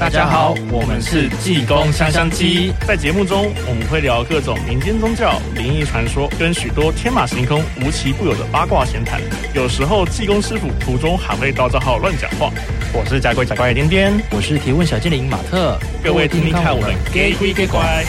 大家好，我们是济公香香鸡。在节目中，我们会聊各种民间宗教、灵异传说，跟许多天马行空、无奇不有的八卦闲谈。有时候，济公师傅途中还会到账号乱讲话。我是甲鬼甲怪的颠颠，我是提问小精灵马特。各位听听看，我们假鬼假怪。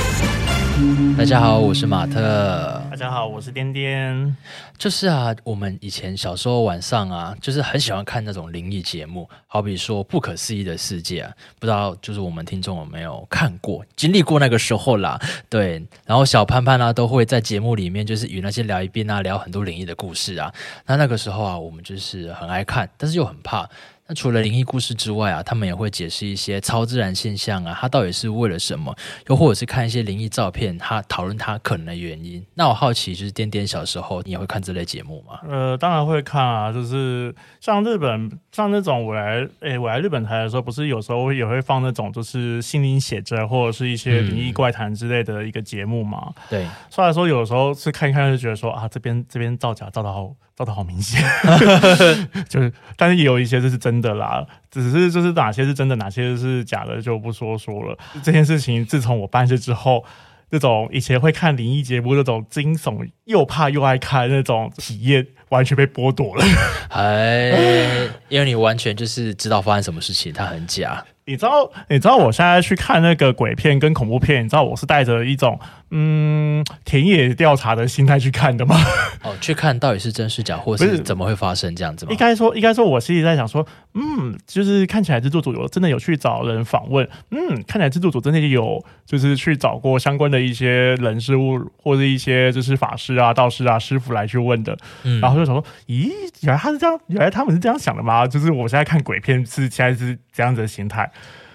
大家好，我是马特。大家好，我是颠颠。就是啊，我们以前小时候晚上啊，就是很喜欢看那种灵异节目，好比说《不可思议的世界》啊，不知道就是我们听众有没有看过、经历过那个时候啦？对，然后小潘潘、啊、都会在节目里面就是与那些聊一边啊，聊很多灵异的故事啊。那那个时候啊，我们就是很爱看，但是又很怕。除了灵异故事之外啊，他们也会解释一些超自然现象啊，它到底是为了什么？又或者是看一些灵异照片，他讨论它可能的原因。那我好奇，就是颠颠小时候，你也会看这类节目吗？呃，当然会看啊，就是像日本，像那种我来，诶，我来日本台的时候，不是有时候也会放那种就是心灵写真或者是一些灵异怪谈之类的一个节目嘛。嗯、对，虽然说有时候是看一看就觉得说啊，这边这边造假造的好。造的好明显 就是，但是也有一些这是真的啦，只是就是哪些是真的，哪些是假的就不说说了。这件事情自从我办事之后，这种以前会看灵异节目，那种惊悚又怕又爱看那种体验，完全被剥夺了。哎，因为你完全就是知道发生什么事情，它很假。你知道，你知道我现在去看那个鬼片跟恐怖片，你知道我是带着一种嗯田野调查的心态去看的吗？哦，去看到底是真是假，或是怎么会发生这样子吗？应该说，应该说，我心里在想说，嗯，就是看起来制作组有真的有去找人访问，嗯，看起来制作组真的有就是去找过相关的一些人事物，或者一些就是法师啊、道士啊、师傅来去问的，嗯，然后就想说，咦，原来他是这样，原来他们是这样想的吗？就是我现在看鬼片是现在是这样子的心态。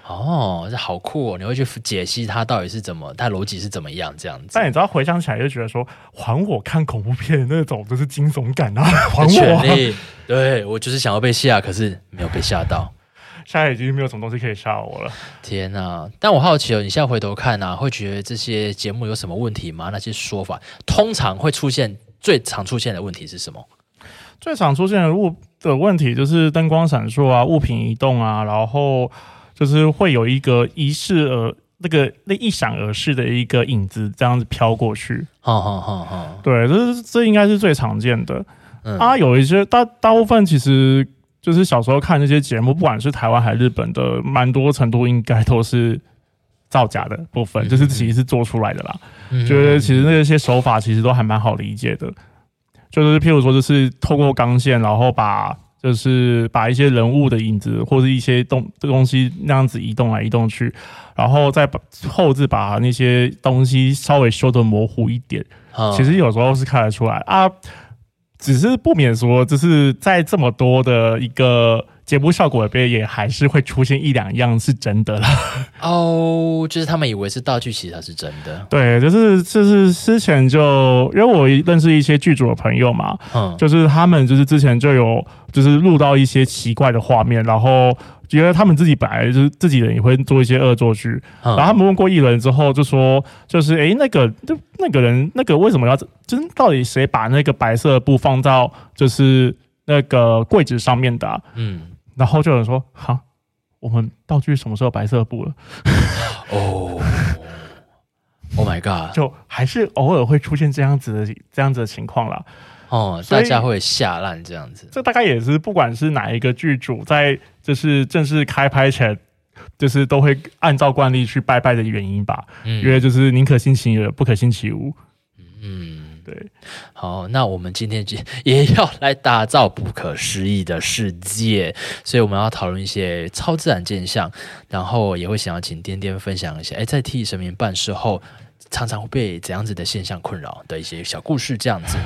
哦，这好酷哦！你会去解析它到底是怎么，它逻辑是怎么样这样子。但你知道回想起来就觉得说，还我看恐怖片的那种就是惊悚感啊，还我、啊！对，我就是想要被吓，可是没有被吓到。现在已经没有什么东西可以吓我了。天哪！但我好奇哦，你现在回头看啊，会觉得这些节目有什么问题吗？那些说法通常会出现最常出现的问题是什么？最常出现的物的问题就是灯光闪烁啊，物品移动啊，然后。就是会有一个一视而那个那一闪而逝的一个影子这样子飘过去，好好好好，对，这是这应该是最常见的。嗯、啊，有一些大大部分其实就是小时候看那些节目，不管是台湾还是日本的，蛮多程度应该都是造假的部分，嗯、就是其实是做出来的啦。嗯、觉得其实那些手法其实都还蛮好理解的，就是譬如说，就是透过钢线，然后把。就是把一些人物的影子或者一些东东西那样子移动来移动去，然后再把后置把那些东西稍微修的模糊一点。其实有时候是看得出来啊，只是不免说，就是在这么多的一个。节目效果里边也还是会出现一两样是真的啦。哦，就是他们以为是道具，其实它是真的。对，就是就是之前就因为我认识一些剧组的朋友嘛，嗯，就是他们就是之前就有就是录到一些奇怪的画面，然后觉得他们自己本来就是自己人也会做一些恶作剧，嗯、然后他们问过艺人之后就说，就是哎、欸、那个就那个人那个为什么要就是到底谁把那个白色布放到就是那个柜子上面的、啊？嗯。然后就有人说：“哈，我们道具什么时候白色布了？” 哦，Oh my god！就还是偶尔会出现这样子的这样子的情况啦。哦，大家会吓烂这样子。这大概也是不管是哪一个剧组在就是正式开拍前，就是都会按照惯例去拜拜的原因吧。嗯，因为就是宁可信其有，不可信其无。嗯。对，好，那我们今天就也要来打造不可思议的世界，所以我们要讨论一些超自然现象，然后也会想要请颠颠分享一下，哎，在替神明办事后，常常会被怎样子的现象困扰的一些小故事，这样子。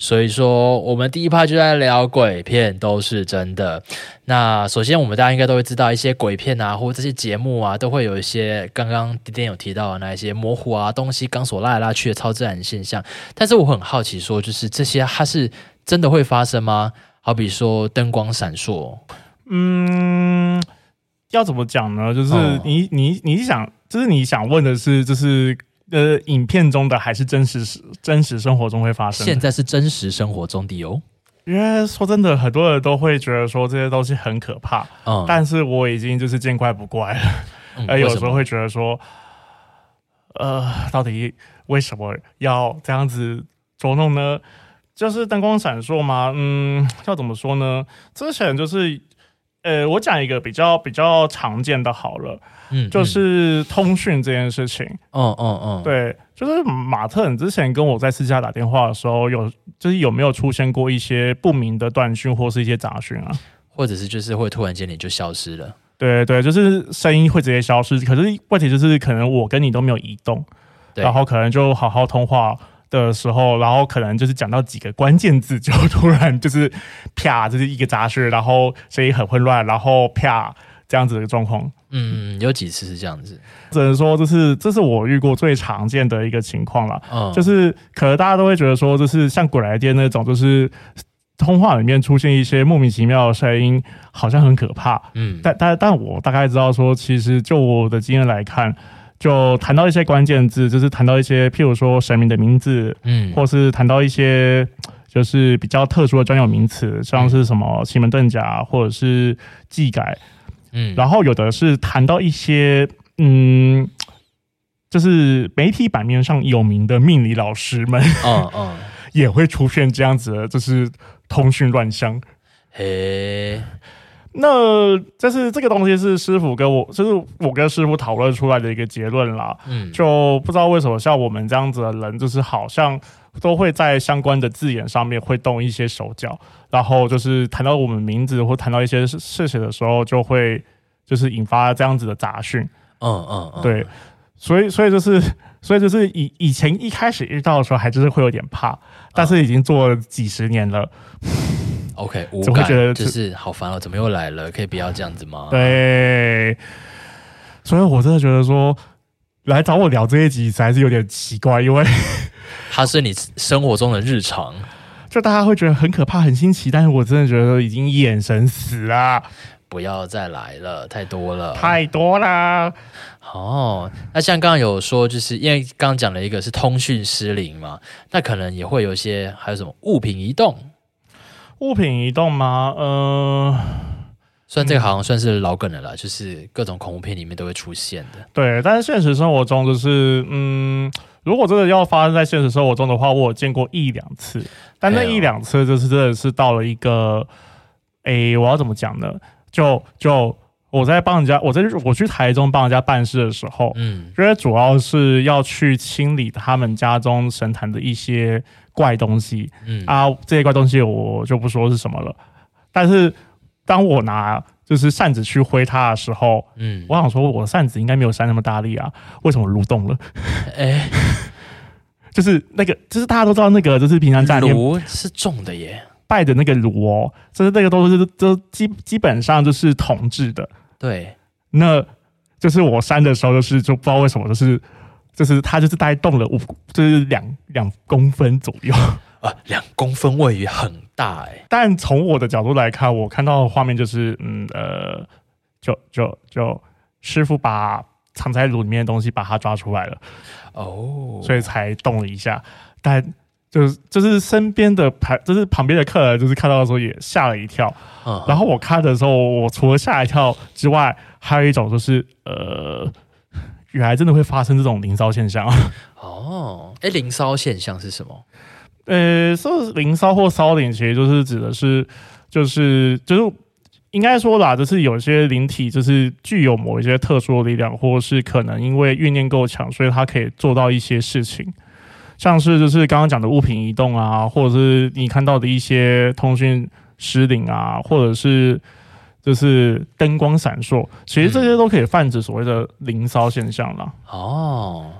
所以说，我们第一趴就在聊鬼片都是真的。那首先，我们大家应该都会知道，一些鬼片啊，或者这些节目啊，都会有一些刚刚颠颠有提到的那一些模糊啊东西、钢索拉来拉去的超自然现象。但是我很好奇，说就是这些它是真的会发生吗？好比说灯光闪烁，嗯，要怎么讲呢？就是你、哦、你你想，就是你想问的是，就是。呃，影片中的还是真实真实生活中会发生？现在是真实生活中的哦。因为说真的，很多人都会觉得说这些东西很可怕，嗯，但是我已经就是见怪不怪了。而 有时候会觉得说，呃，到底为什么要这样子捉弄呢？就是灯光闪烁吗？嗯，要怎么说呢？之前就是，呃，我讲一个比较比较常见的好了，嗯，就是通讯这件事情。嗯嗯嗯，对，就是马特，你之前跟我在私下打电话的时候，有就是有没有出现过一些不明的断讯或是一些杂讯啊？或者是就是会突然间你就消失了？对对，就是声音会直接消失。可是问题就是，可能我跟你都没有移动，然后可能就好好通话的时候，然后可能就是讲到几个关键字，就突然就是啪，这、就是一个杂讯，然后声音很混乱，然后啪这样子的状况。嗯，有几次是这样子，只能说这是这是我遇过最常见的一个情况了。嗯，就是可能大家都会觉得说，就是像鬼来电那种，就是通话里面出现一些莫名其妙的声音，好像很可怕。嗯，但但但我大概知道说，其实就我的经验来看。就谈到一些关键字，就是谈到一些，譬如说神明的名字，嗯，或是谈到一些就是比较特殊的专有名词，像是什么奇门遁甲或者是技改，嗯，然后有的是谈到一些，嗯，就是媒体版面上有名的命理老师们，嗯嗯，也会出现这样子的，就是通讯乱象，嘿。那就是这个东西是师傅跟我，就是我跟师傅讨论出来的一个结论啦。嗯，就不知道为什么像我们这样子的人，就是好像都会在相关的字眼上面会动一些手脚，然后就是谈到我们名字或谈到一些事情的时候，就会就是引发这样子的杂讯。嗯嗯嗯，对，所以所以就是所以就是以以前一开始遇到的时候，还就是会有点怕，但是已经做了几十年了。OK，我会觉得就是好烦哦，怎么又来了？可以不要这样子吗？对，所以我真的觉得说来找我聊这一集实在是有点奇怪，因为它是你生活中的日常，就大家会觉得很可怕、很新奇，但是我真的觉得已经眼神死了，不要再来了，太多了，太多了。哦，那像刚刚有说，就是因为刚刚讲了一个是通讯失灵嘛，那可能也会有一些还有什么物品移动。物品移动吗？呃，虽然这个好像算是老梗了啦，嗯、就是各种恐怖片里面都会出现的。对，但是现实生活中就是，嗯，如果真的要发生在现实生活中的话，我有见过一两次，但那一两次就是真的是到了一个，哎、欸，我要怎么讲呢？就就我在帮人家，我在我去台中帮人家办事的时候，嗯，因为主要是要去清理他们家中神坛的一些。怪东西，嗯啊，这些怪东西我就不说是什么了。但是当我拿就是扇子去挥它的时候，嗯，我想说我的扇子应该没有扇那么大力啊，为什么蠕动了？哎、欸，就是那个，就是大家都知道那个，就是平常家里炉是重的耶，拜的那个炉哦，就是那个都是都基基本上就是铜制的。对，那就是我扇的时候，就是就不知道为什么就是。就是它，就是大概动了五，就是两两公分左右 啊，两公分位移很大哎、欸。但从我的角度来看，我看到的画面就是，嗯呃，就就就师傅把藏在炉里面的东西把它抓出来了，哦，所以才动了一下。但就是就是身边的旁，就是旁边的客人，就是看到的时候也吓了一跳。嗯、然后我看的时候，我除了吓一跳之外，还有一种就是呃。原来真的会发生这种灵骚现象哦！哎，灵骚现象是什么？呃，说灵骚或骚灵，其实就是指的是，就是就是应该说啦，就是有些灵体就是具有某一些特殊的力量，或是可能因为怨念够强，所以它可以做到一些事情，像是就是刚刚讲的物品移动啊，或者是你看到的一些通讯失灵啊，或者是。就是灯光闪烁，其实这些都可以泛指所谓的灵骚现象了。哦，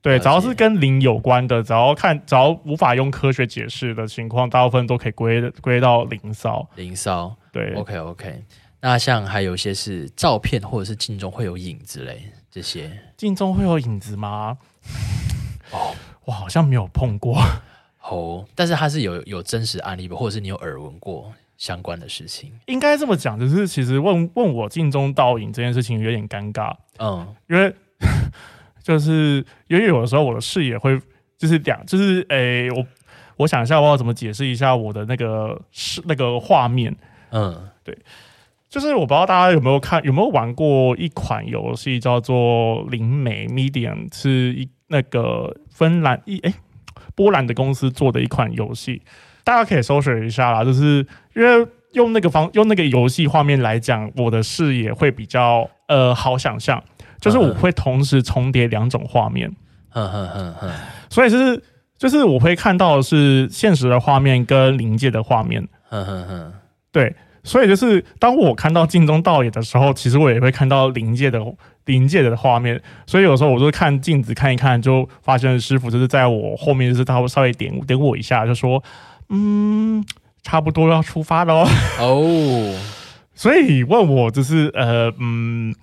对，只要是跟灵有关的，只要看，只要无法用科学解释的情况，大部分都可以归归到灵骚。灵骚，对，OK OK。那像还有一些是照片或者是镜中会有影子嘞，这些镜中会有影子吗？哦，我好像没有碰过。哦，但是它是有有真实案例，或者是你有耳闻过？相关的事情。应该这么讲，就是其实问问我镜中倒影这件事情有点尴尬，嗯，因为 就是因为有的时候我的视野会就是两，就是诶、欸，我我想一下我要怎么解释一下我的那个是那个画面，嗯，对，就是我不知道大家有没有看，有没有玩过一款游戏叫做《灵媒 Medium》，是一那个芬兰一哎波兰的公司做的一款游戏，大家可以搜索一下啦。就是因为用那个方用那个游戏画面来讲，我的视野会比较呃好想象，就是我会同时重叠两种画面，哼哼哼哼，所以就是就是我会看到的是现实的画面跟临界的画面，哼哼哼，对。所以就是当我看到镜中倒影的时候，其实我也会看到临界的临界的画面。所以有时候我就看镜子看一看，就发现师傅就是在我后面，就是他会稍微点点我一下，就说：“嗯，差不多要出发了哦。”哦，所以问我就是呃嗯，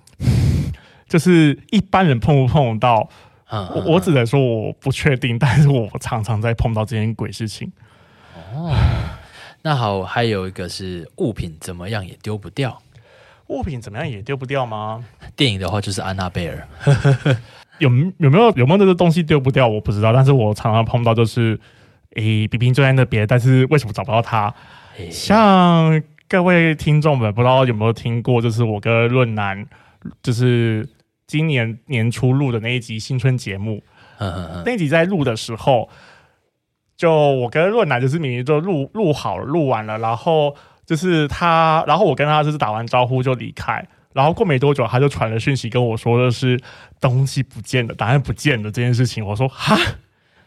就是一般人碰不碰到？我我只能说我不确定，但是我常常在碰到这件鬼事情。哦。那好，还有一个是物品怎么样也丢不掉。物品怎么样也丢不掉吗？电影的话就是安娜贝尔。有有没有有没有这个东西丢不掉？我不知道，但是我常常碰到就是，诶、欸，比比就在那边，但是为什么找不到他？欸、像各位听众们，不知道有没有听过，就是我跟润南，就是今年年初录的那一集新春节目。嗯嗯嗯，那一集在录的时候。就我跟润南就是明明就录录好了，录完了，然后就是他，然后我跟他就是打完招呼就离开，然后过没多久他就传了讯息跟我说的是东西不见了，答案不见了这件事情。我说哈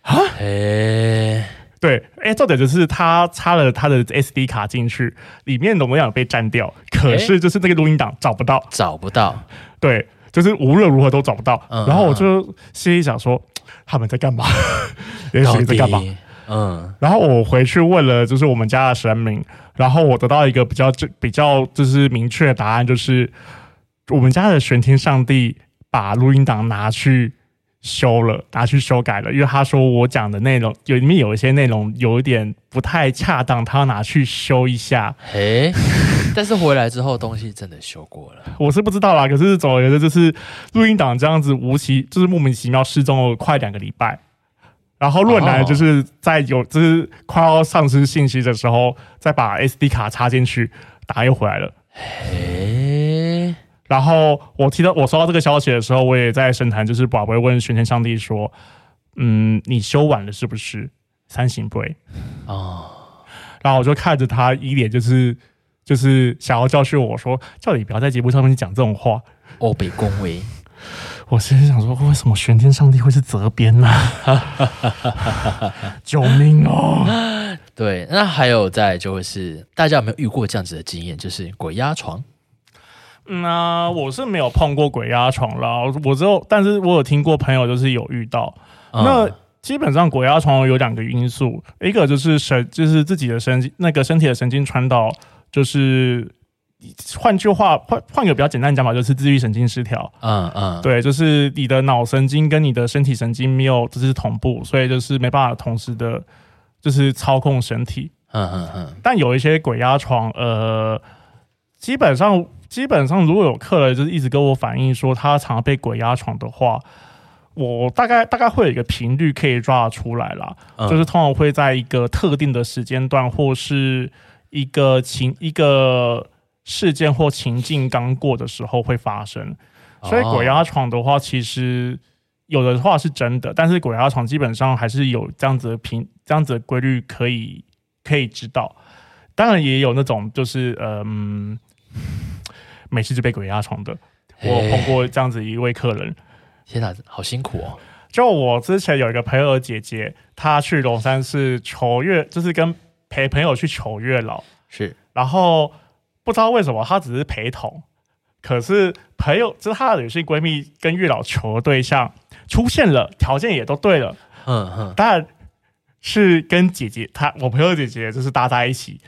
哈，哎，欸、对，哎、欸，重点就是他插了他的 SD 卡进去，里面的容量被占掉，可是就是那个录音档找不到，找不到，对，就是无论如何都找不到。嗯、然后我就心里想说他们在干嘛？也许在干嘛？嗯，然后我回去问了，就是我们家的神明，然后我得到一个比较就比较就是明确的答案，就是我们家的玄天上帝把录音档拿去修了，拿去修改了，因为他说我讲的内容有里面有一些内容有一点不太恰当，他要拿去修一下。诶，但是回来之后东西真的修过了，我是不知道啦。可是总而言之，就是录音档这样子无奇，就是莫名其妙失踪了快两个礼拜。然后论坛就是在有就是快要丧失信息的时候，再把 SD 卡插进去，打又回来了。嘿，然后我听到我收到这个消息的时候，我也在神坛就是宝贝问玄天上帝说：“嗯，你修完了是不是？三星杯哦。”然后我就看着他一脸就是就是想要教训我说：“叫你不要在节目上面讲这种话。”哦，被恭维。我其实想说，为什么玄天上帝会是责编呢？救命哦！对，那还有再就会是，大家有没有遇过这样子的经验，就是鬼压床？那、嗯啊、我是没有碰过鬼压床啦，我只有，但是我有听过朋友就是有遇到。嗯、那基本上鬼压床有两个因素，一个就是神，就是自己的神经，那个身体的神经传导，就是。换句话，换换个比较简单讲法，就是自律神经失调。嗯嗯，对，就是你的脑神经跟你的身体神经没有就是同步，所以就是没办法同时的，就是操控身体。嗯嗯嗯。但有一些鬼压床，呃，基本上基本上如果有客人就是一直跟我反映说他常常被鬼压床的话，我大概大概会有一个频率可以抓出来啦，嗯、就是通常会在一个特定的时间段或是一个情一个。事件或情境刚过的时候会发生，所以鬼压床的话，其实有的话是真的，但是鬼压床基本上还是有这样子的频，这样子的规律可以可以知道。当然也有那种就是嗯，每次就被鬼压床的，我碰过这样子一位客人。天哪，好辛苦哦！就我之前有一个朋友的姐姐，她去龙山寺求月，就是跟陪朋友去求月老，是，然后。不知道为什么，她只是陪同，可是朋友就是她的女性闺蜜跟月老求的对象出现了，条件也都对了，嗯嗯，但是跟姐姐她我朋友姐姐就是搭在一起，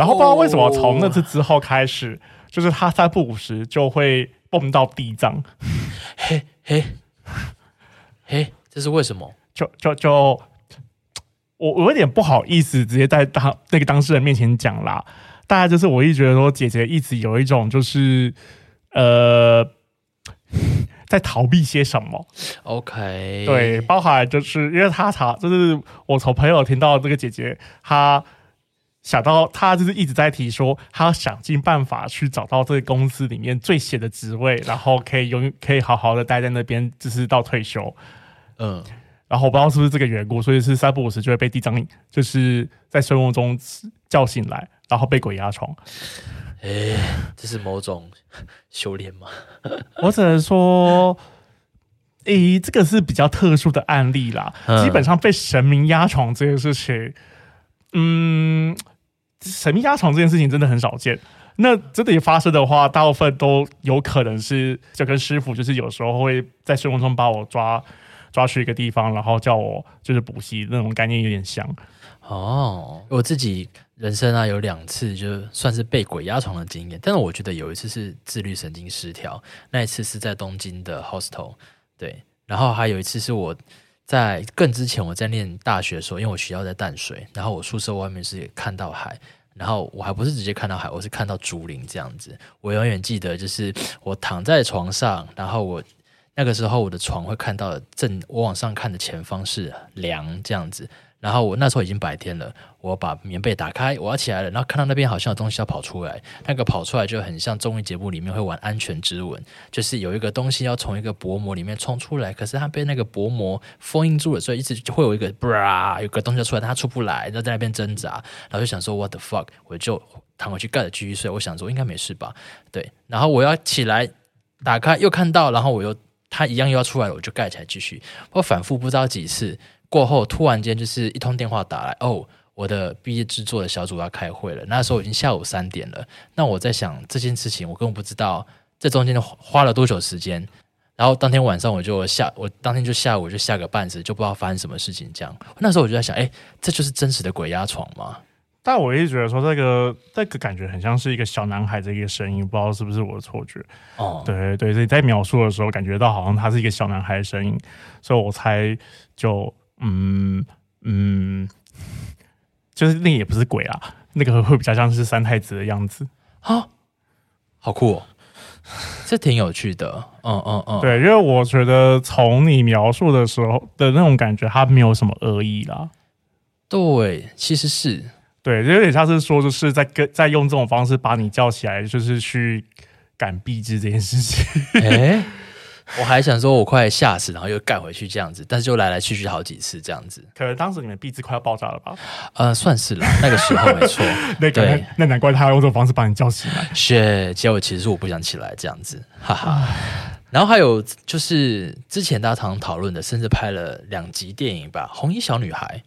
然后不知道为什么从那次之后开始，就是他三不五时就会蹦到地藏，嘿嘿嘿，这是为什么？就就就我我有点不好意思，直接在当那个当事人面前讲啦。大概就是我一直觉得说，姐姐一直有一种就是，呃，在逃避些什么。OK，对，包含就是因为他查就是我从朋友听到这个姐姐，她想到他就是一直在提说，他要想尽办法去找到这个公司里面最闲的职位，然后可以永可以好好的待在那边，就是到退休。嗯，然后我不知道是不是这个缘故，所以是三不五时就会被地藏就是在睡梦中叫醒来，然后被鬼压床。哎，这是某种修炼吗？我只能说，诶，这个是比较特殊的案例啦。嗯、基本上被神明压床这件事情，嗯。神秘压床这件事情真的很少见，那真的发生的话，大部分都有可能是就跟师傅，就是有时候会在睡梦中把我抓抓去一个地方，然后叫我就是补习那种概念有点像。哦，我自己人生啊有两次就算是被鬼压床的经验，但是我觉得有一次是自律神经失调，那一次是在东京的 hostel，对，然后还有一次是我。在更之前，我在念大学的时候，因为我学校在淡水，然后我宿舍外面是看到海，然后我还不是直接看到海，我是看到竹林这样子。我永远记得，就是我躺在床上，然后我那个时候我的床会看到正我往上看的前方是梁这样子。然后我那时候已经白天了，我把棉被打开，我要起来了，然后看到那边好像有东西要跑出来，那个跑出来就很像综艺节目里面会玩安全之吻，就是有一个东西要从一个薄膜里面冲出来，可是它被那个薄膜封印住了，所以一直就会有一个，bra，有个东西出来，它出不来，然后在那边挣扎，然后就想说 what the fuck，我就躺回去盖着继续睡，我想说应该没事吧，对，然后我要起来打开又看到，然后我又 它一样又要出来了，我就盖起来继续，我反复不知道几次。过后突然间就是一通电话打来，哦，我的毕业制作的小组要开会了。那时候已经下午三点了。那我在想这件事情，我根本不知道这中间花了多久时间。然后当天晚上我就下，我当天就下午就下个半死，就不知道发生什么事情。这样，那时候我就在想，哎，这就是真实的鬼压床吗？但我一直觉得说这个这个感觉很像是一个小男孩的一个声音，不知道是不是我的错觉。哦，对对，所以在描述的时候感觉到好像他是一个小男孩的声音，所以我猜就。嗯嗯，就是那个也不是鬼啊，那个会比较像是三太子的样子。啊，好酷哦，这挺有趣的，嗯嗯嗯，对，因为我觉得从你描述的时候的那种感觉，它没有什么恶意啦，对，其实是。对，就有点像是说，就是在跟在用这种方式把你叫起来，就是去 赶避制这件事情，欸我还想说，我快吓死，然后又盖回去这样子，但是就来来去去好几次这样子。可能当时你们壁纸快要爆炸了吧？呃，算是了，那个时候没错。那个，那难怪他要用这种方式把你叫起来。是，结果其实是我不想起来这样子，哈哈。然后还有就是之前大家常常讨论的，甚至拍了两集电影吧，《红衣小女孩》。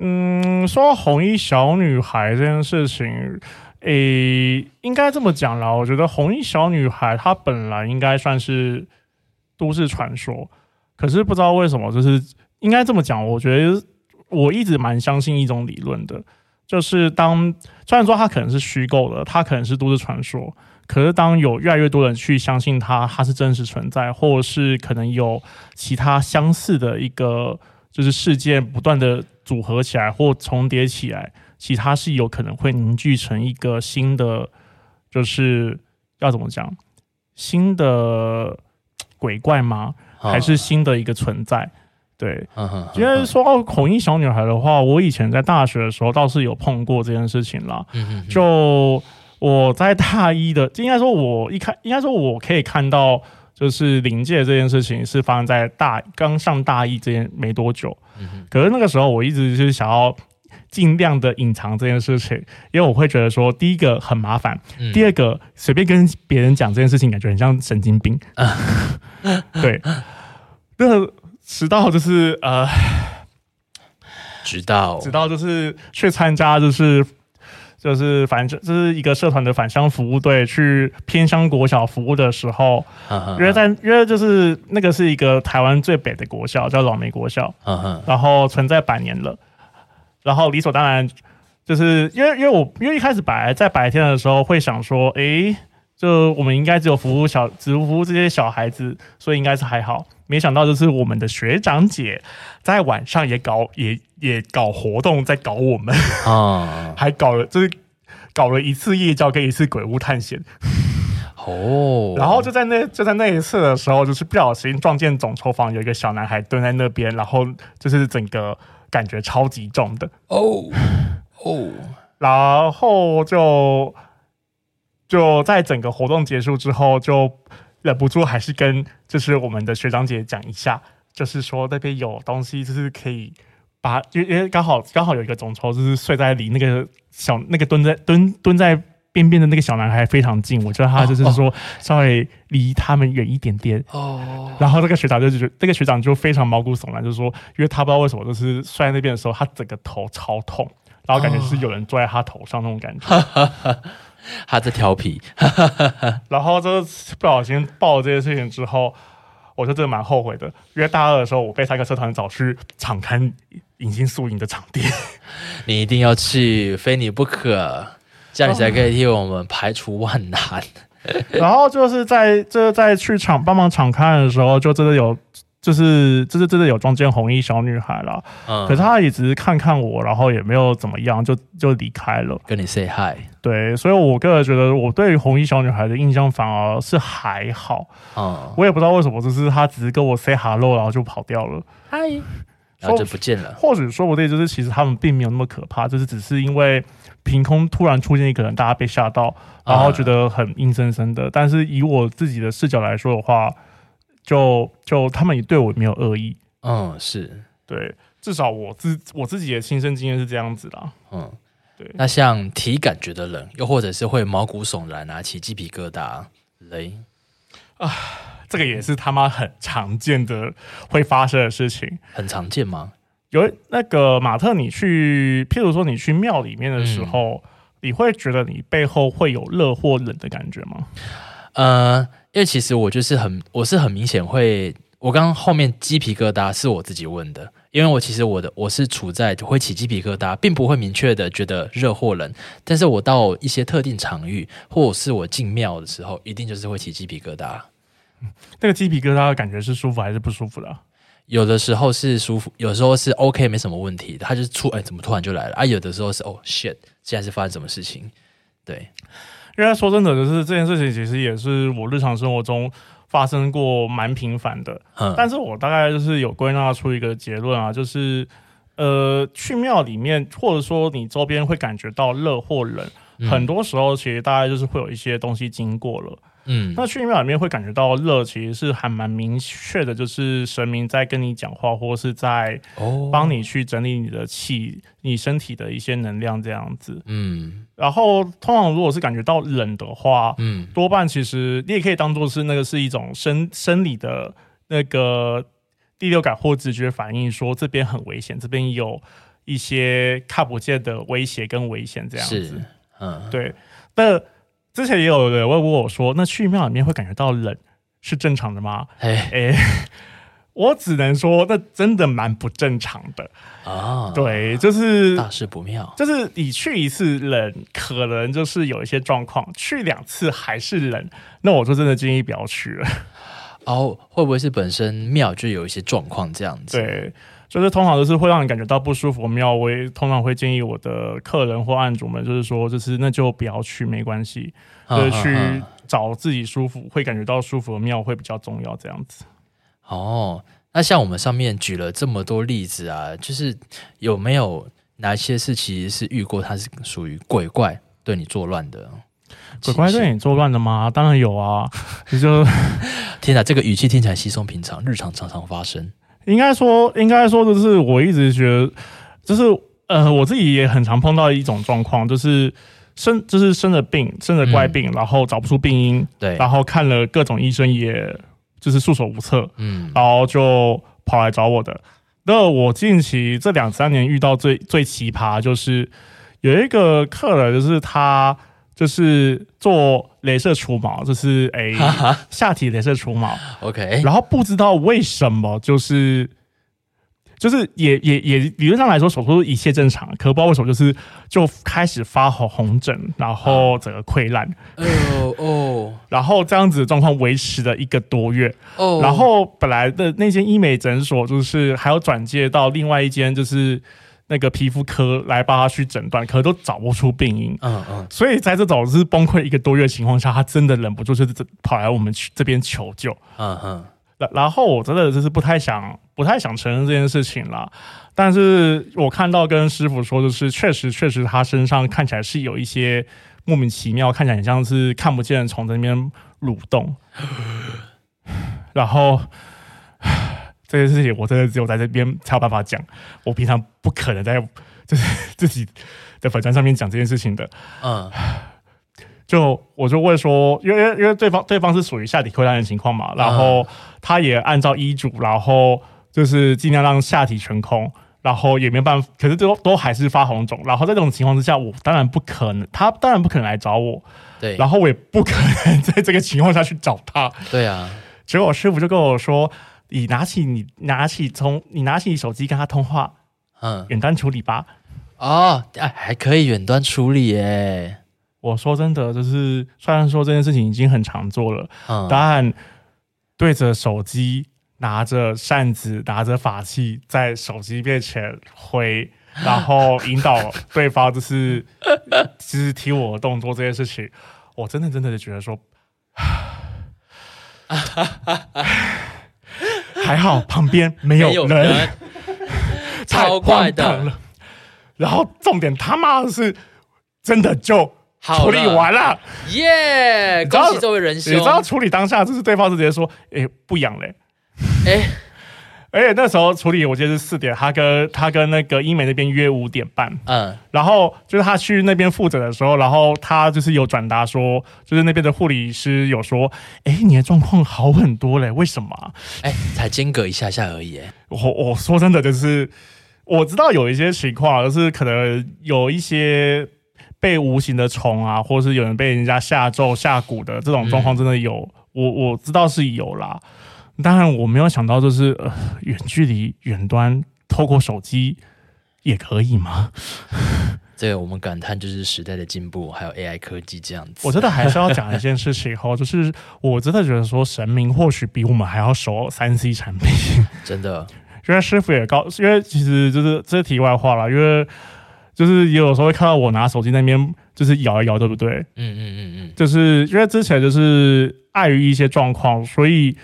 嗯，说到红衣小女孩这件事情。诶，应该这么讲啦，我觉得红衣小女孩她本来应该算是都市传说，可是不知道为什么，就是应该这么讲。我觉得我一直蛮相信一种理论的，就是当虽然说它可能是虚构的，它可能是都市传说，可是当有越来越多人去相信它，它是真实存在，或者是可能有其他相似的一个就是事件不断的组合起来或重叠起来。其他是有可能会凝聚成一个新的，就是要怎么讲，新的鬼怪吗？还是新的一个存在？对，因为说到红衣小女孩的话，我以前在大学的时候倒是有碰过这件事情啦。就我在大一的，应该说我一看，应该说我可以看到，就是临界这件事情是发生在大刚上大一这件没多久。可是那个时候我一直就是想要。尽量的隐藏这件事情，因为我会觉得说，第一个很麻烦，嗯、第二个随便跟别人讲这件事情，感觉很像神经病。嗯、对，那直到就是呃，直到直到就是去参加，就是就是反正就是一个社团的返乡服务队去偏乡国小服务的时候，嗯、因为在因为就是那个是一个台湾最北的国小，叫老梅国小，嗯、然后存在百年了。然后理所当然，就是因为因为我因为一开始白在白天的时候会想说，诶，就我们应该只有服务小，只服务这些小孩子，所以应该是还好。没想到就是我们的学长姐在晚上也搞也也搞活动，在搞我们啊，还搞了就是搞了一次夜教跟一次鬼屋探险。哦，然后就在那就在那一次的时候，就是不小心撞见总筹房有一个小男孩蹲在那边，然后就是整个。感觉超级重的哦哦，然后就就在整个活动结束之后，就忍不住还是跟就是我们的学长姐讲一下，就是说那边有东西，就是可以把，因为因为刚好刚好有一个总筹，就是睡在离那个小那个蹲在蹲蹲在。边边的那个小男孩非常近，我觉得他就是说稍微离他们远一点点。哦，然后那个学长就觉得，这个学长就非常毛骨悚然，就是说，因为他不知道为什么，就是摔在那边的时候，他整个头超痛，然后感觉是有人坐在他头上那种感觉。哦、他在调皮，然后就不小心报了这件事情之后，我就真的蛮后悔的，因为大二的时候我被三个社团找去场勘迎新宿营的场地，你一定要去，非你不可。这样你才可以替我们排除万难。然后就是在这在去场帮忙场看的时候，就真的有，就是就是真的有撞见红衣小女孩了。嗯，可是她也只是看看我，然后也没有怎么样，就就离开了，跟你 say hi。对，所以我个人觉得，我对红衣小女孩的印象反而是还好。嗯，我也不知道为什么，就是她只是跟我 say hello，然后就跑掉了。嗨，然后就不见了。或许说不定就是其实他们并没有那么可怕，就是只是因为。凭空突然出现一个人，大家被吓到，然后觉得很阴森森的。但是以我自己的视角来说的话，就就他们也对我没有恶意。嗯，是对，至少我自我自己的亲身经验是这样子的。嗯，对。那像体感觉得冷，又或者是会毛骨悚然啊，起鸡皮疙瘩，雷啊，这个也是他妈很常见的会发生的事情。很常见吗？有那个马特，你去，譬如说你去庙里面的时候，嗯、你会觉得你背后会有热或冷的感觉吗？呃，因为其实我就是很，我是很明显会，我刚刚后面鸡皮疙瘩是我自己问的，因为我其实我的我是处在会起鸡皮疙瘩，并不会明确的觉得热或冷，但是我到一些特定场域，或者是我进庙的时候，一定就是会起鸡皮疙瘩。那个鸡皮疙瘩的感觉是舒服还是不舒服的？有的时候是舒服，有时候是 OK，没什么问题。他就出，哎，怎么突然就来了啊？有的时候是哦，shit，现在是发生什么事情？对，因为说真的，就是这件事情其实也是我日常生活中发生过蛮频繁的。嗯，但是我大概就是有归纳出一个结论啊，就是呃，去庙里面，或者说你周边会感觉到热或冷，嗯，很多时候其实大概就是会有一些东西经过了。嗯，那去庙里面会感觉到热，其实是还蛮明确的，就是神明在跟你讲话，或是在帮你去整理你的气、你身体的一些能量这样子。嗯，然后通常如果是感觉到冷的话，嗯，多半其实你也可以当做是那个是一种生生理的那个第六感或直觉反应，说这边很危险，这边有一些看不见的威胁跟危险这样子。嗯，对，那。之前也有人问过我说：“那去庙里面会感觉到冷是正常的吗？”哎哎，我只能说那真的蛮不正常的啊。对，就是大事不妙。就是你去一次冷，可能就是有一些状况；去两次还是冷，那我就真的建议不要去了。哦，会不会是本身庙就有一些状况这样子？对。就是通常都是会让你感觉到不舒服的庙，我也通常会建议我的客人或案主们，就是说，就是那就不要去，没关系，就是去找自己舒服、会感觉到舒服的庙会比较重要，这样子。哦，那像我们上面举了这么多例子啊，就是有没有哪些是其实是遇过，它是属于鬼怪对你作乱的？鬼怪对你作乱的吗？当然有啊，你就 天哪，这个语气听起来稀松平常，日常常常发生。应该说，应该说的是，我一直觉得，就是呃，我自己也很常碰到一种状况，就是生就是生了病，生了怪病，嗯、然后找不出病因，对，然后看了各种医生，也就是束手无策，嗯，然后就跑来找我的。那我近期这两三年遇到最最奇葩，就是有一个客人，就是他。就是做镭射除毛，就是诶、欸、下体镭射除毛，OK。然后不知道为什么，就是就是也也也理论上来说手术一切正常，可不知道为什么就是就开始发红红疹，然后整个溃烂，哦哦，然后这样子的状况维持了一个多月，哦。然后本来的那间医美诊所就是还有转介到另外一间就是。那个皮肤科来帮他去诊断，可都找不出病因。嗯嗯，所以在这种是崩溃一个多月的情况下，他真的忍不住就是跑来我们这边求救。嗯嗯，然然后我真的就是不太想不太想承认这件事情了。但是我看到跟师傅说，就是确实确实他身上看起来是有一些莫名其妙，看起来很像是看不见的虫在那边蠕动。然后这件事情我真的只有在这边才有办法讲，我平常不可能在就是 自己的粉砖上面讲这件事情的。嗯。就我就问说，因为因为对方对方是属于下体溃烂的情况嘛，然后他也按照医嘱，然后就是尽量让下体全空，然后也没办法，可是都都还是发红肿，然后在这种情况之下，我当然不可能，他当然不可能来找我，对，然后我也不可能 在这个情况下去找他，对啊，结果我师傅就跟我说，你拿起你拿起从你拿起手机跟他通话，嗯，远端处理吧，哦，哎，还可以远端处理耶。我说真的，就是虽然说这件事情已经很常做了，嗯，但对着手机，拿着扇子，拿着法器，在手机面前挥，然后引导对方，就是就是踢我的动作这件事情，我真的真的就觉得说，还好旁边没有人，超快的，然后重点他妈的是真的就。处理完了，耶！恭喜这位仁兄。你知道处理当下就是对方是直接说：“哎、欸，不痒嘞。欸”哎，而且那时候处理，我记得是四点，他跟他跟那个英美那边约五点半。嗯，然后就是他去那边复诊的时候，然后他就是有转达说，就是那边的护理师有说：“哎、欸，你的状况好很多嘞，为什么？”哎、欸，才间隔一下下而已。哎，我我说真的，就是我知道有一些情况，就是可能有一些。被无形的虫啊，或是有人被人家下咒下蛊的这种状况，真的有，嗯、我我知道是有啦。当然，我没有想到就是呃，远距离远端透过手机也可以吗？这个我们感叹就是时代的进步，还有 AI 科技这样子。我真的还是要讲一件事情哈，就是我真的觉得说神明或许比我们还要熟三 C 产品，真的。因为师傅也告，因为其实就是这是题外话了，因为。就是也有时候会看到我拿手机那边就是摇一摇，对不对？嗯嗯嗯嗯。就是因为之前就是碍于一些状况，所以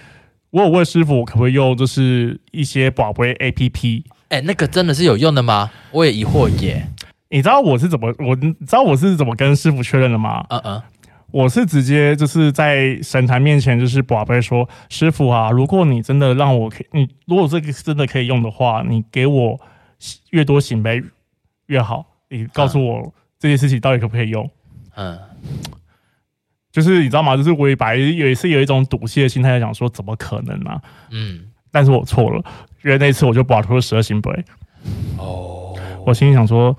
我有问师傅，我可不可以用就是一些宝贝 APP？哎、欸，那个真的是有用的吗？我也疑惑耶。你知道我是怎么我你知道我是怎么跟师傅确认的吗？嗯嗯。我是直接就是在神坛面前就是宝贝说，师傅啊，如果你真的让我可以，你如果这个真的可以用的话，你给我越多醒杯。越好，你告诉我这件事情到底可不可以用？嗯，就是你知道吗？就是我也本来有一次有一种赌气的心态在想说，怎么可能呢、啊？嗯，但是我错了，因为那次我就拔出了十二星杯。哦，我心里想说，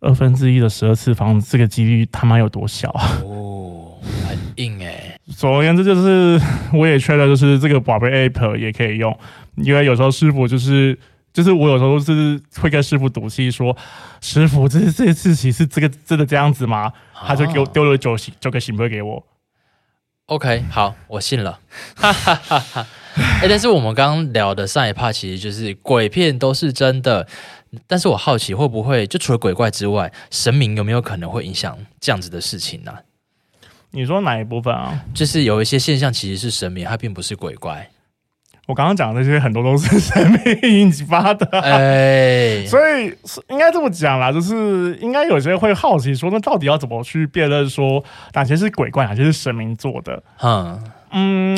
二分之一的十二次方，这个几率他妈有多小啊？哦，很硬哎、欸。总而言之，就是我也确认，就是这个宝贝 app 也可以用，因为有时候师傅就是。就是我有时候是会跟师傅赌气说，师傅，这这事情是这个真的这样子吗？他就给我丢了九九个圣杯给我。OK，好，我信了。哈哈哈哈。哎，但是我们刚刚聊的上一趴其实就是鬼片都是真的，但是我好奇会不会就除了鬼怪之外，神明有没有可能会影响这样子的事情呢、你说哪一部分啊？就是有一些现象其实是神明，它并不是鬼怪。我刚刚讲的那些很多都是神明引发的，哎，所以应该这么讲啦，就是应该有些人会好奇说，那到底要怎么去辨认说哪些是鬼怪，哪些是神明做的？嗯嗯，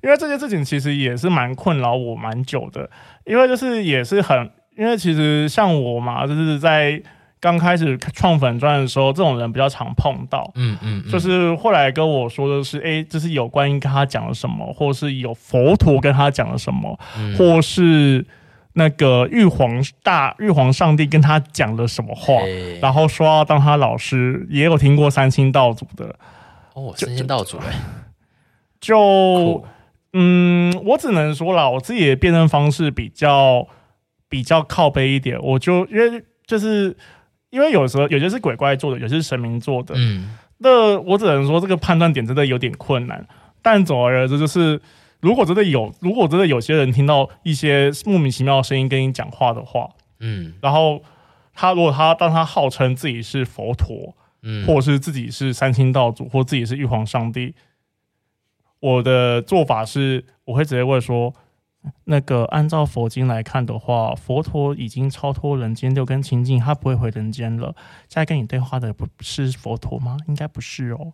因为这件事情其实也是蛮困扰我蛮久的，因为就是也是很，因为其实像我嘛，就是在。刚开始创粉专的时候，这种人比较常碰到，嗯嗯，嗯，就是后来跟我说的是，哎，这是有关于跟他讲了什么，或是有佛陀跟他讲了什么，嗯、或是那个玉皇大玉皇上帝跟他讲了什么话，欸、然后说要当他老师，也有听过三清道祖的，哦，三清道祖，就，就嗯，我只能说了，我自己的辨认方式比较比较靠背一点，我就因为就是。因为有时候有些是鬼怪做的，有些是神明做的。嗯，那我只能说这个判断点真的有点困难。但总而言之，就是如果真的有，如果真的有些人听到一些莫名其妙的声音跟你讲话的话，嗯，然后他如果他当他号称自己是佛陀，嗯，或者是自己是三清道祖，或自己是玉皇上帝，我的做法是，我会直接问说：那个按照佛经来看的话，佛陀已经超脱人间六根清净，他不会回人间了。现在跟你对话的不是佛陀吗？应该不是哦。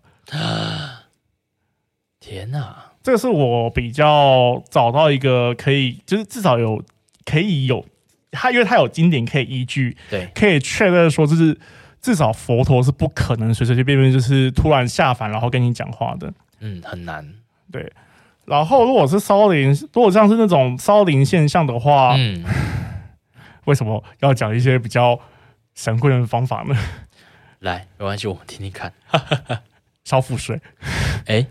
天哪，这个是我比较找到一个可以，就是至少有可以有他，因为他有经典可以依据，对，可以确认说，就是至少佛陀是不可能随随便便就是突然下凡然后跟你讲话的。嗯，很难。对。然后，如果是烧灵，如果像是那种烧灵现象的话，嗯，为什么要讲一些比较神棍的方法呢？来，没关系，我们听听看。烧符水，哎，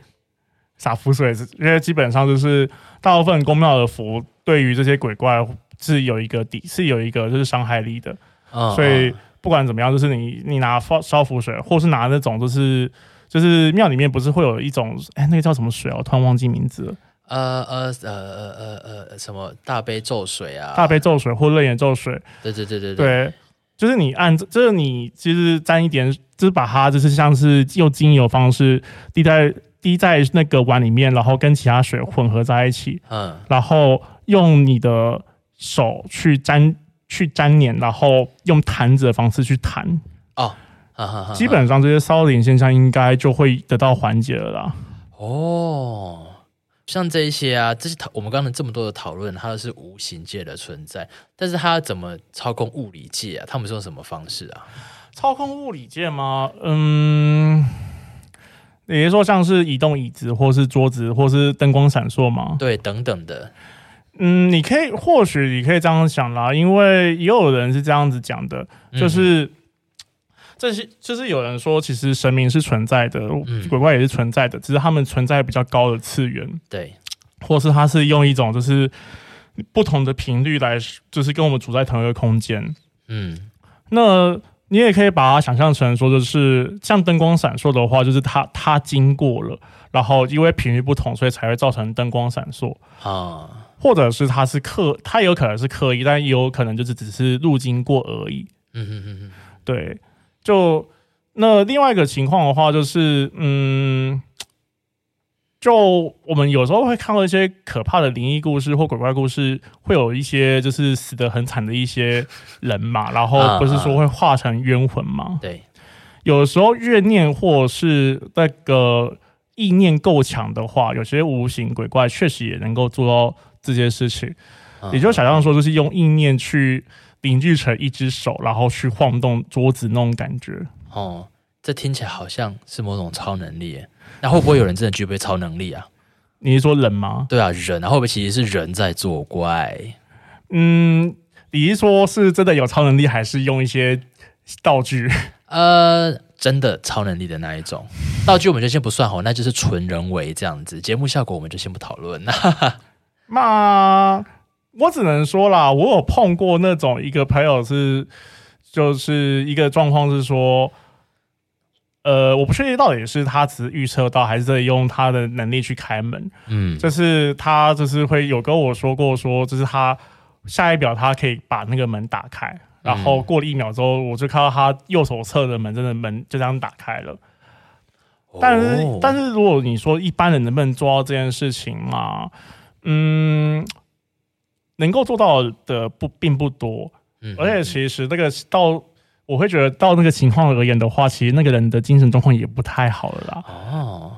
洒符水，因为基本上就是大部分公庙的符对于这些鬼怪是有一个底，是有一个就是伤害力的。嗯，所以不管怎么样，就是你你拿烧烧符水，或是拿那种就是。就是庙里面不是会有一种，哎、欸，那个叫什么水啊？我突然忘记名字了。呃呃呃呃呃呃，什么大悲咒水啊？大悲咒水或泪眼咒水。对对对对对。对，就是你按，就是你其实沾一点，就是把它就是像是用精油方式滴在滴在那个碗里面，然后跟其他水混合在一起。嗯。然后用你的手去沾去沾黏，然后用弹子的方式去弹。哦。基本上这些骚灵现象应该就会得到缓解了啦。哦，像这一些啊，这些讨我们刚才这么多的讨论，它都是无形界的存在，但是它怎么操控物理界啊？他们是用什么方式啊？操控物理界吗？嗯，也就是说像是移动椅子，或是桌子，或是灯光闪烁吗？对，等等的。嗯，你可以或许你可以这样想啦，因为也有人是这样子讲的，就是。嗯这些就是有人说，其实神明是存在的，嗯、鬼怪也是存在的，只是他们存在比较高的次元，对，或是他是用一种就是不同的频率来，就是跟我们处在同一个空间。嗯，那你也可以把它想象成说，就是像灯光闪烁的话，就是它它经过了，然后因为频率不同，所以才会造成灯光闪烁。啊，或者是它是刻，它有可能是刻意，但也有可能就是只是路经过而已。嗯嗯嗯嗯，对。就那另外一个情况的话，就是嗯，就我们有时候会看到一些可怕的灵异故事或鬼怪故事，会有一些就是死得很惨的一些人嘛，然后不是说会化成冤魂嘛？对，有时候怨念或是那个意念够强的话，有些无形鬼怪确实也能够做到这件事情。也就想象说，就是用意念去。凝聚成一只手，然后去晃动桌子那种感觉。哦，这听起来好像是某种超能力。那会不会有人真的具备超能力啊？你是说人吗？对啊，人。那会不会其实是人在作怪？嗯，你是说是真的有超能力，还是用一些道具？呃，真的超能力的那一种道具，我们就先不算好，那就是纯人为这样子。节目效果我们就先不讨论。那。我只能说啦，我有碰过那种一个朋友是，就是一个状况是说，呃，我不确定到底是他只是预测到，还是在用他的能力去开门。嗯，就是他就是会有跟我说过，说就是他下一秒他可以把那个门打开，然后过了一秒之后，我就看到他右手侧的门真的门就这样打开了。但是，但是如果你说一般人能不能做到这件事情嘛？嗯。能够做到的不并不多，嗯，而且其实那个到我会觉得到那个情况而言的话，其实那个人的精神状况也不太好了啦。哦，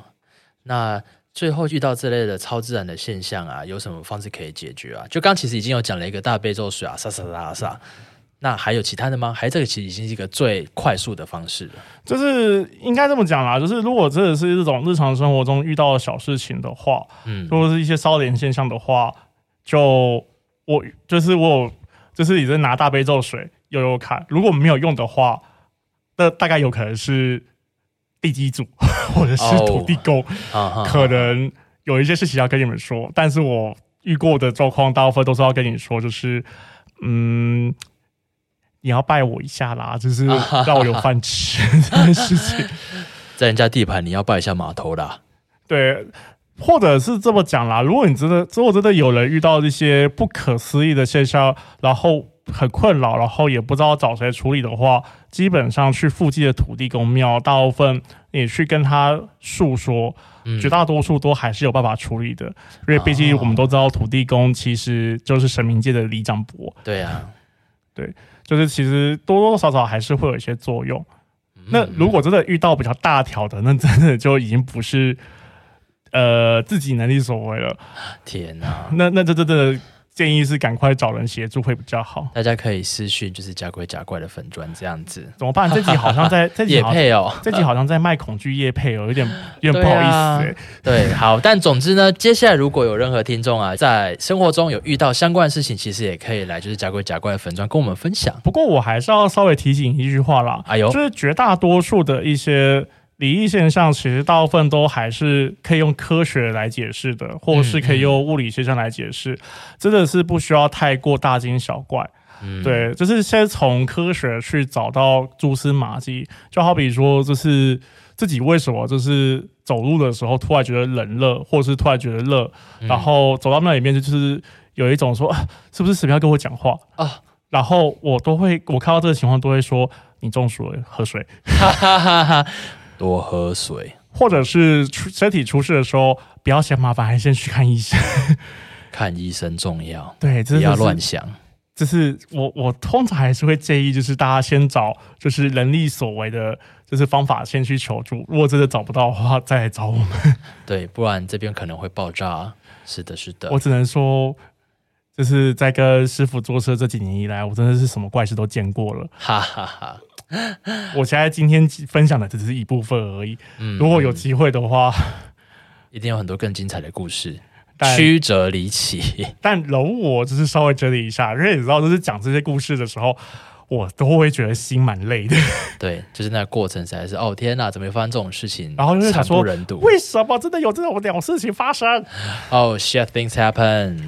那最后遇到这类的超自然的现象啊，有什么方式可以解决啊？就刚其实已经有讲了一个大悲咒水啊，撒撒撒撒，那还有其他的吗？还这个其实已经是一个最快速的方式了。就是应该这么讲啦，就是如果真的是这种日常生活中遇到的小事情的话，嗯，如果是一些骚灵现象的话，就。我就是我有，就是已经拿大悲咒水悠悠看，如果没有用的话，那大概有可能是地基主 或者是土地公，oh. 可能有一些事情要跟你们说。但是我遇过的状况，大部分都是要跟你说，就是嗯，你要拜我一下啦，就是让我有饭吃 这件事情，在人家地盘你要拜一下码头啦，对。或者是这么讲啦，如果你真的，如果真的有人遇到一些不可思议的现象，然后很困扰，然后也不知道找谁处理的话，基本上去附近的土地公庙，大部分你去跟他诉说，嗯、绝大多数都还是有办法处理的，因为毕竟我们都知道土地公其实就是神明界的里长伯。对啊，对，就是其实多多少少还是会有一些作用。嗯、那如果真的遇到比较大条的，那真的就已经不是呃自己能力所为了。天哪，那那这这这。建议是赶快找人协助会比较好。大家可以私讯，就是假鬼假怪的粉砖这样子。怎么办？这集好像在 这集也配哦，这集好像在卖恐惧业配哦，有点有点不好意思、欸对，啊、对，好，但总之呢，接下来如果有任何听众啊，在生活中有遇到相关的事情，其实也可以来就是假鬼假怪的粉砖跟我们分享。不过我还是要稍微提醒一句话啦，哎呦，就是绝大多数的一些。灵异现象其实大部分都还是可以用科学来解释的，或者是可以用物理现象来解释，真的是不需要太过大惊小怪。嗯，对，就是先从科学去找到蛛丝马迹，就好比说，就是自己为什么就是走路的时候突然觉得冷热，或者是突然觉得热，然后走到那里面就是有一种说，是不是神明要跟我讲话啊？然后我都会，我看到这个情况都会说，你中暑了，喝水。哈哈哈哈。多喝水，或者是出身体出事的时候，不要嫌麻烦，还先去看医生。看医生重要，对，不要乱想。就是我，我通常还是会建议，就是大家先找，就是人力所为的，就是方法先去求助。如果真的找不到的话，再来找我们。对，不然这边可能会爆炸。是的，是的。我只能说，就是在跟师傅坐车这几年以来，我真的是什么怪事都见过了。哈哈哈。我现在今天分享的只是一部分而已。嗯，如果有机会的话，一定有很多更精彩的故事，曲折离奇。但容我只是稍微整理一下，因为你知道，就是讲这些故事的时候，我都会觉得心蛮累的。对，就是那个过程实在是，哦天哪，怎么会发生这种事情？然后就是想说，惨不忍睹，为什么真的有这种鸟事情发生？哦、oh,，shit things happen。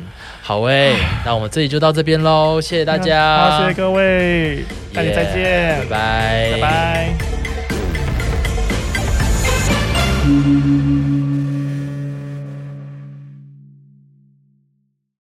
好诶、欸，那我们这里就到这边喽，谢谢大家，好，谢谢各位，大家再见，拜拜，拜拜。